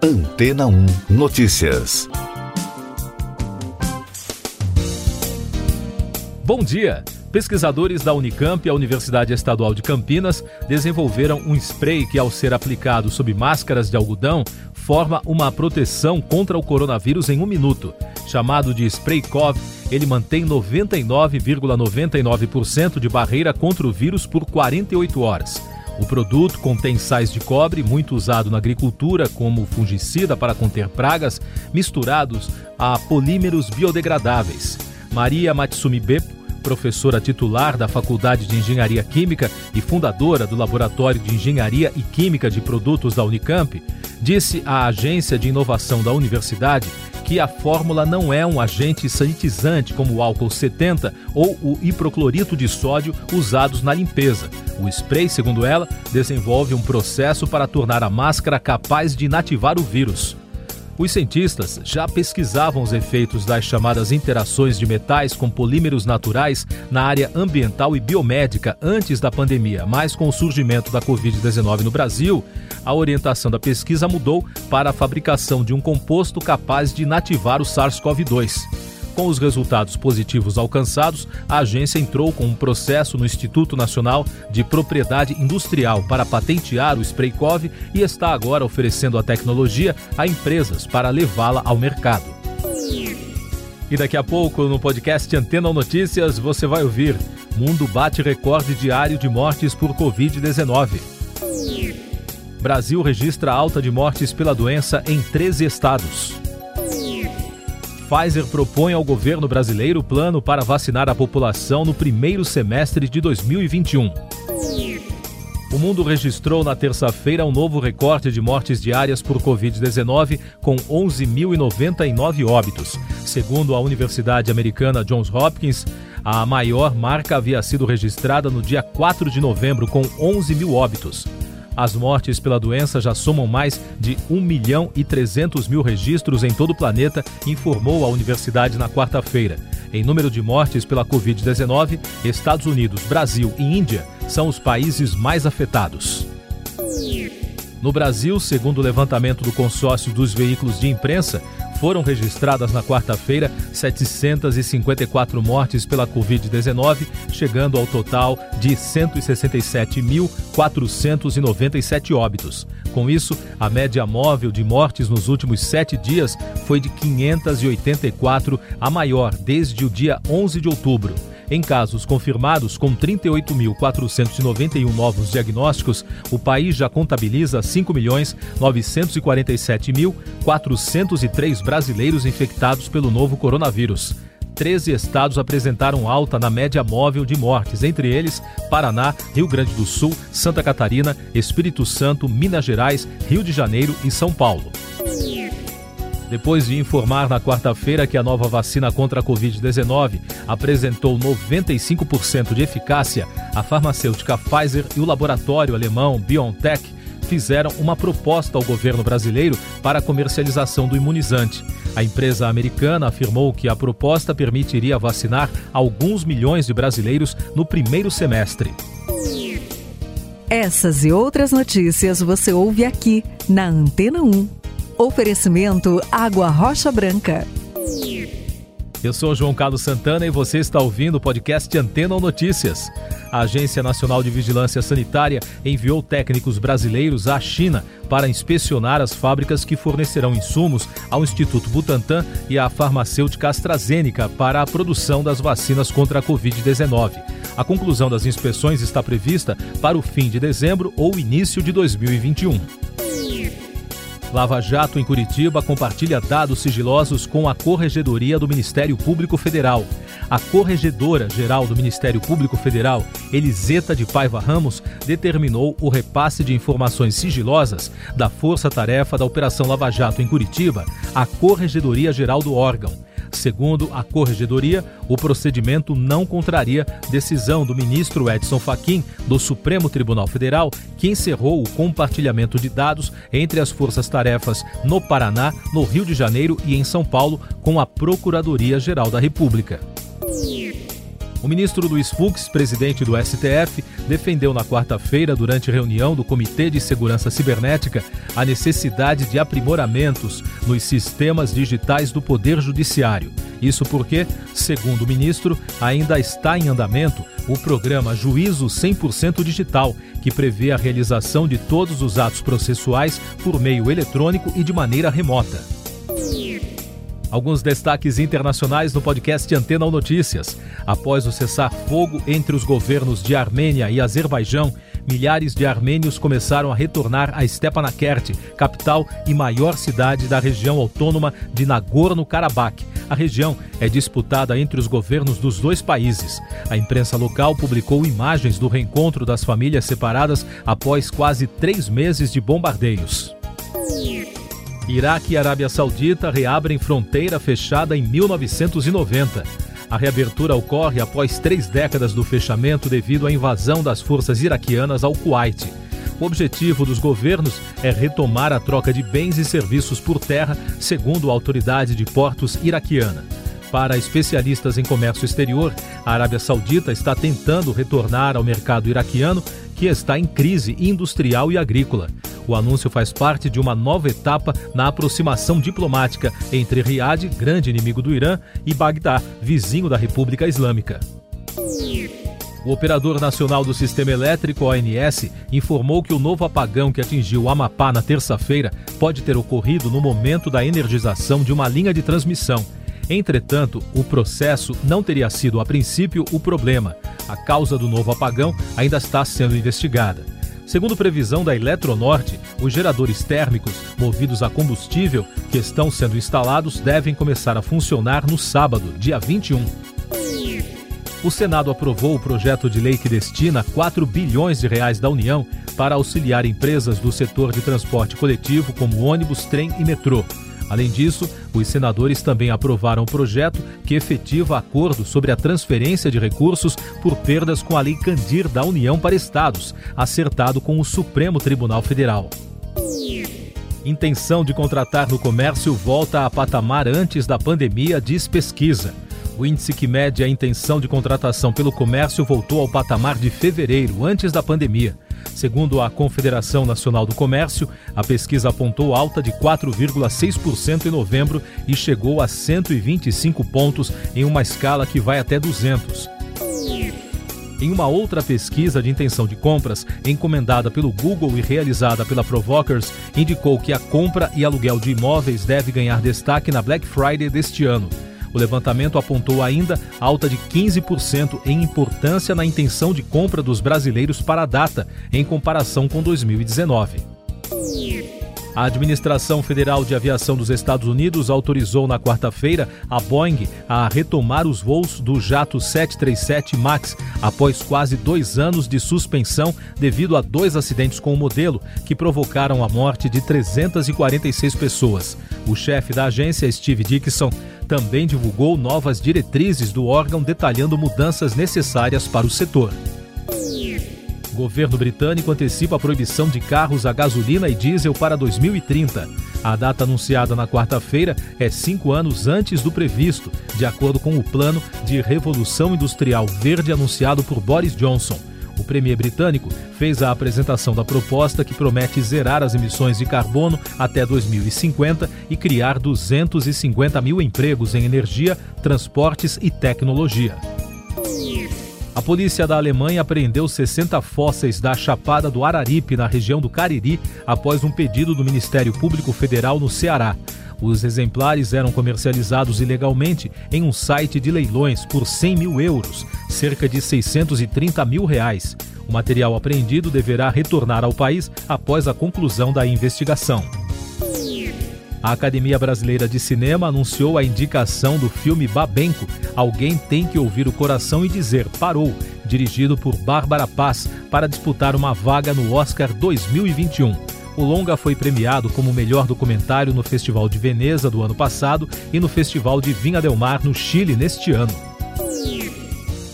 Antena 1 Notícias. Bom dia! Pesquisadores da Unicamp e a Universidade Estadual de Campinas desenvolveram um spray que, ao ser aplicado sob máscaras de algodão, forma uma proteção contra o coronavírus em um minuto. Chamado de Spray Cov, ele mantém 99,99% de barreira contra o vírus por 48 horas. O produto contém sais de cobre, muito usado na agricultura como fungicida para conter pragas, misturados a polímeros biodegradáveis. Maria Matsumi Beppo, professora titular da Faculdade de Engenharia Química e fundadora do Laboratório de Engenharia e Química de Produtos da Unicamp, disse à Agência de Inovação da Universidade que a fórmula não é um agente sanitizante como o álcool 70 ou o hipoclorito de sódio usados na limpeza. O spray, segundo ela, desenvolve um processo para tornar a máscara capaz de inativar o vírus. Os cientistas já pesquisavam os efeitos das chamadas interações de metais com polímeros naturais na área ambiental e biomédica antes da pandemia, mas com o surgimento da Covid-19 no Brasil, a orientação da pesquisa mudou para a fabricação de um composto capaz de inativar o SARS-CoV-2. Com os resultados positivos alcançados, a agência entrou com um processo no Instituto Nacional de Propriedade Industrial para patentear o Spray Cov e está agora oferecendo a tecnologia a empresas para levá-la ao mercado. E daqui a pouco, no podcast Antena Notícias, você vai ouvir: Mundo bate recorde diário de mortes por Covid-19. Brasil registra alta de mortes pela doença em 13 estados. Pfizer propõe ao governo brasileiro plano para vacinar a população no primeiro semestre de 2021. O mundo registrou na terça-feira um novo recorde de mortes diárias por Covid-19, com 11.099 óbitos. Segundo a Universidade Americana Johns Hopkins, a maior marca havia sido registrada no dia 4 de novembro, com 11 mil óbitos. As mortes pela doença já somam mais de 1 milhão e 300 mil registros em todo o planeta, informou a universidade na quarta-feira. Em número de mortes pela Covid-19, Estados Unidos, Brasil e Índia são os países mais afetados. No Brasil, segundo o levantamento do consórcio dos veículos de imprensa, foram registradas na quarta-feira 754 mortes pela Covid-19, chegando ao total de 167.497 óbitos. Com isso, a média móvel de mortes nos últimos sete dias foi de 584, a maior desde o dia 11 de outubro. Em casos confirmados, com 38.491 novos diagnósticos, o país já contabiliza 5.947.403 brasileiros infectados pelo novo coronavírus. 13 estados apresentaram alta na média móvel de mortes, entre eles Paraná, Rio Grande do Sul, Santa Catarina, Espírito Santo, Minas Gerais, Rio de Janeiro e São Paulo. Depois de informar na quarta-feira que a nova vacina contra a Covid-19 apresentou 95% de eficácia, a farmacêutica Pfizer e o laboratório alemão BioNTech fizeram uma proposta ao governo brasileiro para a comercialização do imunizante. A empresa americana afirmou que a proposta permitiria vacinar alguns milhões de brasileiros no primeiro semestre. Essas e outras notícias você ouve aqui na Antena 1. Oferecimento Água Rocha Branca. Eu sou João Carlos Santana e você está ouvindo o podcast Antena Notícias. A Agência Nacional de Vigilância Sanitária enviou técnicos brasileiros à China para inspecionar as fábricas que fornecerão insumos ao Instituto Butantan e à farmacêutica AstraZeneca para a produção das vacinas contra a Covid-19. A conclusão das inspeções está prevista para o fim de dezembro ou início de 2021. Lava Jato em Curitiba compartilha dados sigilosos com a Corregedoria do Ministério Público Federal. A Corregedora Geral do Ministério Público Federal, Eliseta de Paiva Ramos, determinou o repasse de informações sigilosas da Força Tarefa da Operação Lava Jato em Curitiba à Corregedoria Geral do órgão. Segundo a Corregedoria, o procedimento não contraria decisão do ministro Edson Fachin do Supremo Tribunal Federal, que encerrou o compartilhamento de dados entre as forças-tarefas no Paraná, no Rio de Janeiro e em São Paulo com a Procuradoria-Geral da República. O ministro Luiz Fux, presidente do STF, defendeu na quarta-feira, durante reunião do Comitê de Segurança Cibernética, a necessidade de aprimoramentos nos sistemas digitais do Poder Judiciário. Isso porque, segundo o ministro, ainda está em andamento o programa Juízo 100% Digital, que prevê a realização de todos os atos processuais por meio eletrônico e de maneira remota. Alguns destaques internacionais no podcast Antena ou Notícias. Após o cessar-fogo entre os governos de Armênia e Azerbaijão, milhares de armênios começaram a retornar a Stepanakert, capital e maior cidade da região autônoma de Nagorno-Karabakh. A região é disputada entre os governos dos dois países. A imprensa local publicou imagens do reencontro das famílias separadas após quase três meses de bombardeios. Iraque e Arábia Saudita reabrem fronteira fechada em 1990. A reabertura ocorre após três décadas do fechamento devido à invasão das forças iraquianas ao Kuwait. O objetivo dos governos é retomar a troca de bens e serviços por terra, segundo a autoridade de portos iraquiana. Para especialistas em comércio exterior, a Arábia Saudita está tentando retornar ao mercado iraquiano, que está em crise industrial e agrícola. O anúncio faz parte de uma nova etapa na aproximação diplomática entre Riad, grande inimigo do Irã, e Bagdá, vizinho da República Islâmica. O Operador Nacional do Sistema Elétrico, ONS, informou que o novo apagão que atingiu o Amapá na terça-feira pode ter ocorrido no momento da energização de uma linha de transmissão. Entretanto, o processo não teria sido a princípio o problema. A causa do novo apagão ainda está sendo investigada. Segundo previsão da Eletronorte, os geradores térmicos movidos a combustível que estão sendo instalados devem começar a funcionar no sábado, dia 21. O Senado aprovou o projeto de lei que destina 4 bilhões de reais da União para auxiliar empresas do setor de transporte coletivo como ônibus, trem e metrô. Além disso, os senadores também aprovaram o projeto que efetiva acordo sobre a transferência de recursos por perdas com a Lei Candir da União para Estados, acertado com o Supremo Tribunal Federal. Intenção de contratar no comércio volta a patamar antes da pandemia, diz pesquisa. O índice que mede a intenção de contratação pelo comércio voltou ao patamar de fevereiro, antes da pandemia. Segundo a Confederação Nacional do Comércio, a pesquisa apontou alta de 4,6% em novembro e chegou a 125 pontos em uma escala que vai até 200. Em uma outra pesquisa de intenção de compras, encomendada pelo Google e realizada pela Provokers, indicou que a compra e aluguel de imóveis deve ganhar destaque na Black Friday deste ano. O levantamento apontou ainda alta de 15% em importância na intenção de compra dos brasileiros para a data, em comparação com 2019. A Administração Federal de Aviação dos Estados Unidos autorizou na quarta-feira a Boeing a retomar os voos do jato 737 MAX após quase dois anos de suspensão devido a dois acidentes com o modelo que provocaram a morte de 346 pessoas. O chefe da agência, Steve Dixon, também divulgou novas diretrizes do órgão detalhando mudanças necessárias para o setor. Governo britânico antecipa a proibição de carros a gasolina e diesel para 2030. A data anunciada na quarta-feira é cinco anos antes do previsto, de acordo com o plano de revolução industrial verde anunciado por Boris Johnson. O premier britânico fez a apresentação da proposta que promete zerar as emissões de carbono até 2050 e criar 250 mil empregos em energia, transportes e tecnologia. A polícia da Alemanha apreendeu 60 fósseis da Chapada do Araripe, na região do Cariri, após um pedido do Ministério Público Federal no Ceará. Os exemplares eram comercializados ilegalmente em um site de leilões por 100 mil euros, cerca de 630 mil reais. O material apreendido deverá retornar ao país após a conclusão da investigação. A Academia Brasileira de Cinema anunciou a indicação do filme Babenco, Alguém Tem que Ouvir o Coração e Dizer Parou, dirigido por Bárbara Paz, para disputar uma vaga no Oscar 2021. O longa foi premiado como melhor documentário no Festival de Veneza do ano passado e no Festival de Vinha del Mar no Chile neste ano.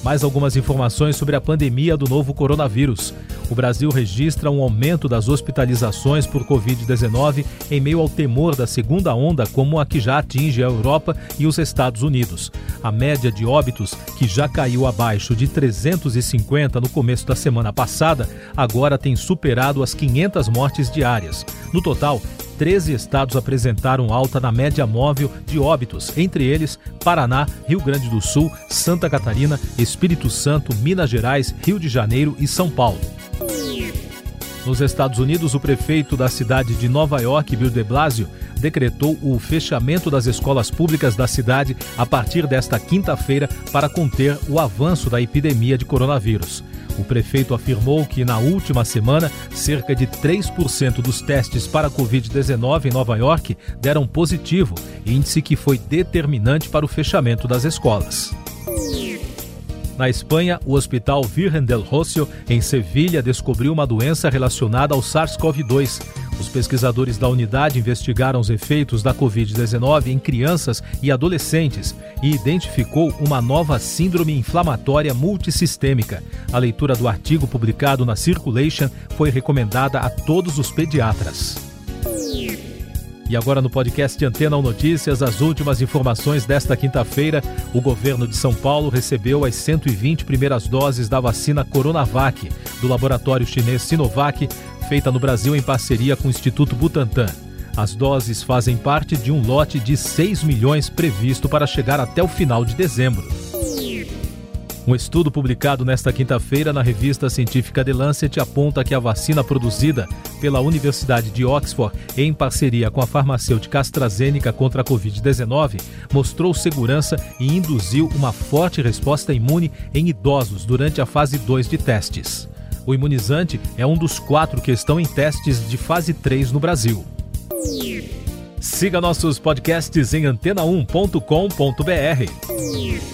Mais algumas informações sobre a pandemia do novo coronavírus. O Brasil registra um aumento das hospitalizações por Covid-19 em meio ao temor da segunda onda, como a que já atinge a Europa e os Estados Unidos. A média de óbitos, que já caiu abaixo de 350 no começo da semana passada, agora tem superado as 500 mortes diárias. No total, 13 estados apresentaram alta na média móvel de óbitos, entre eles Paraná, Rio Grande do Sul, Santa Catarina, Espírito Santo, Minas Gerais, Rio de Janeiro e São Paulo. Nos Estados Unidos, o prefeito da cidade de Nova York, Bill de Blasio, decretou o fechamento das escolas públicas da cidade a partir desta quinta-feira para conter o avanço da epidemia de coronavírus. O prefeito afirmou que na última semana, cerca de 3% dos testes para a Covid-19 em Nova York deram positivo, índice que foi determinante para o fechamento das escolas. Na Espanha, o Hospital Virgen del Rocío, em Sevilha, descobriu uma doença relacionada ao SARS-CoV-2. Os pesquisadores da unidade investigaram os efeitos da Covid-19 em crianças e adolescentes e identificou uma nova síndrome inflamatória multissistêmica. A leitura do artigo publicado na Circulation foi recomendada a todos os pediatras. E agora no podcast Antena 1 Notícias, as últimas informações desta quinta-feira. O governo de São Paulo recebeu as 120 primeiras doses da vacina Coronavac, do laboratório chinês Sinovac, feita no Brasil em parceria com o Instituto Butantan. As doses fazem parte de um lote de 6 milhões previsto para chegar até o final de dezembro. Um estudo publicado nesta quinta-feira na revista científica The Lancet aponta que a vacina produzida pela Universidade de Oxford em parceria com a farmacêutica AstraZeneca contra a Covid-19 mostrou segurança e induziu uma forte resposta imune em idosos durante a fase 2 de testes. O imunizante é um dos quatro que estão em testes de fase 3 no Brasil. Siga nossos podcasts em antena1.com.br.